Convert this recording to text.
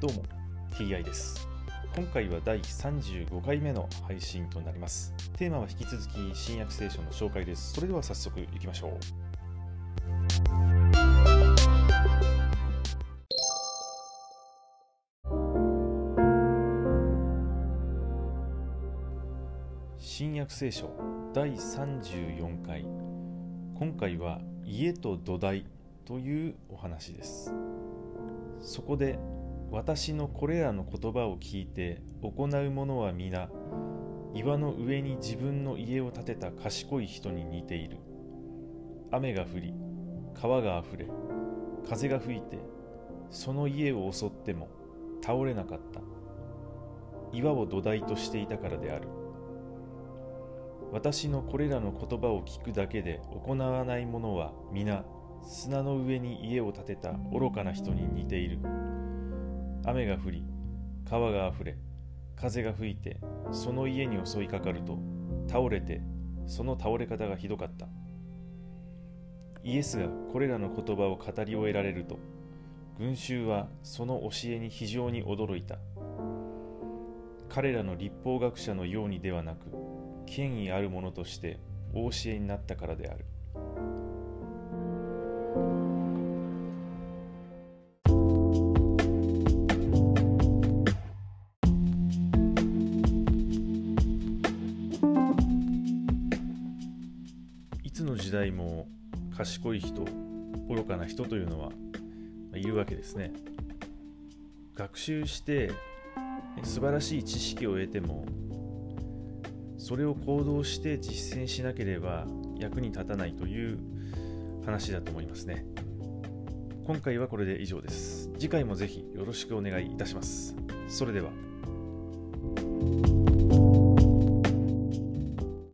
どうも TI です。今回は第35回目の配信となります。テーマは引き続き新約聖書の紹介です。それでは早速いきましょう。新約聖書第34回。今回は家と土台というお話です。そこで私のこれらの言葉を聞いて行う者は皆岩の上に自分の家を建てた賢い人に似ている。雨が降り川があふれ風が吹いてその家を襲っても倒れなかった。岩を土台としていたからである。私のこれらの言葉を聞くだけで行わない者は皆砂の上に家を建てた愚かな人に似ている。雨が降り川があふれ風が吹いてその家に襲いかかると倒れてその倒れ方がひどかった。イエスがこれらの言葉を語り終えられると群衆はその教えに非常に驚いた。彼らの立法学者のようにではなく権威ある者としてお教えになったからである。つの時代も賢い人愚かな人というのはいるわけですね。学習して素晴らしい知識を得てもそれを行動して実践しなければ役に立たないという話だと思いますね。今回はこれで以上です。次回もぜひよろしくお願いいたします。それでは。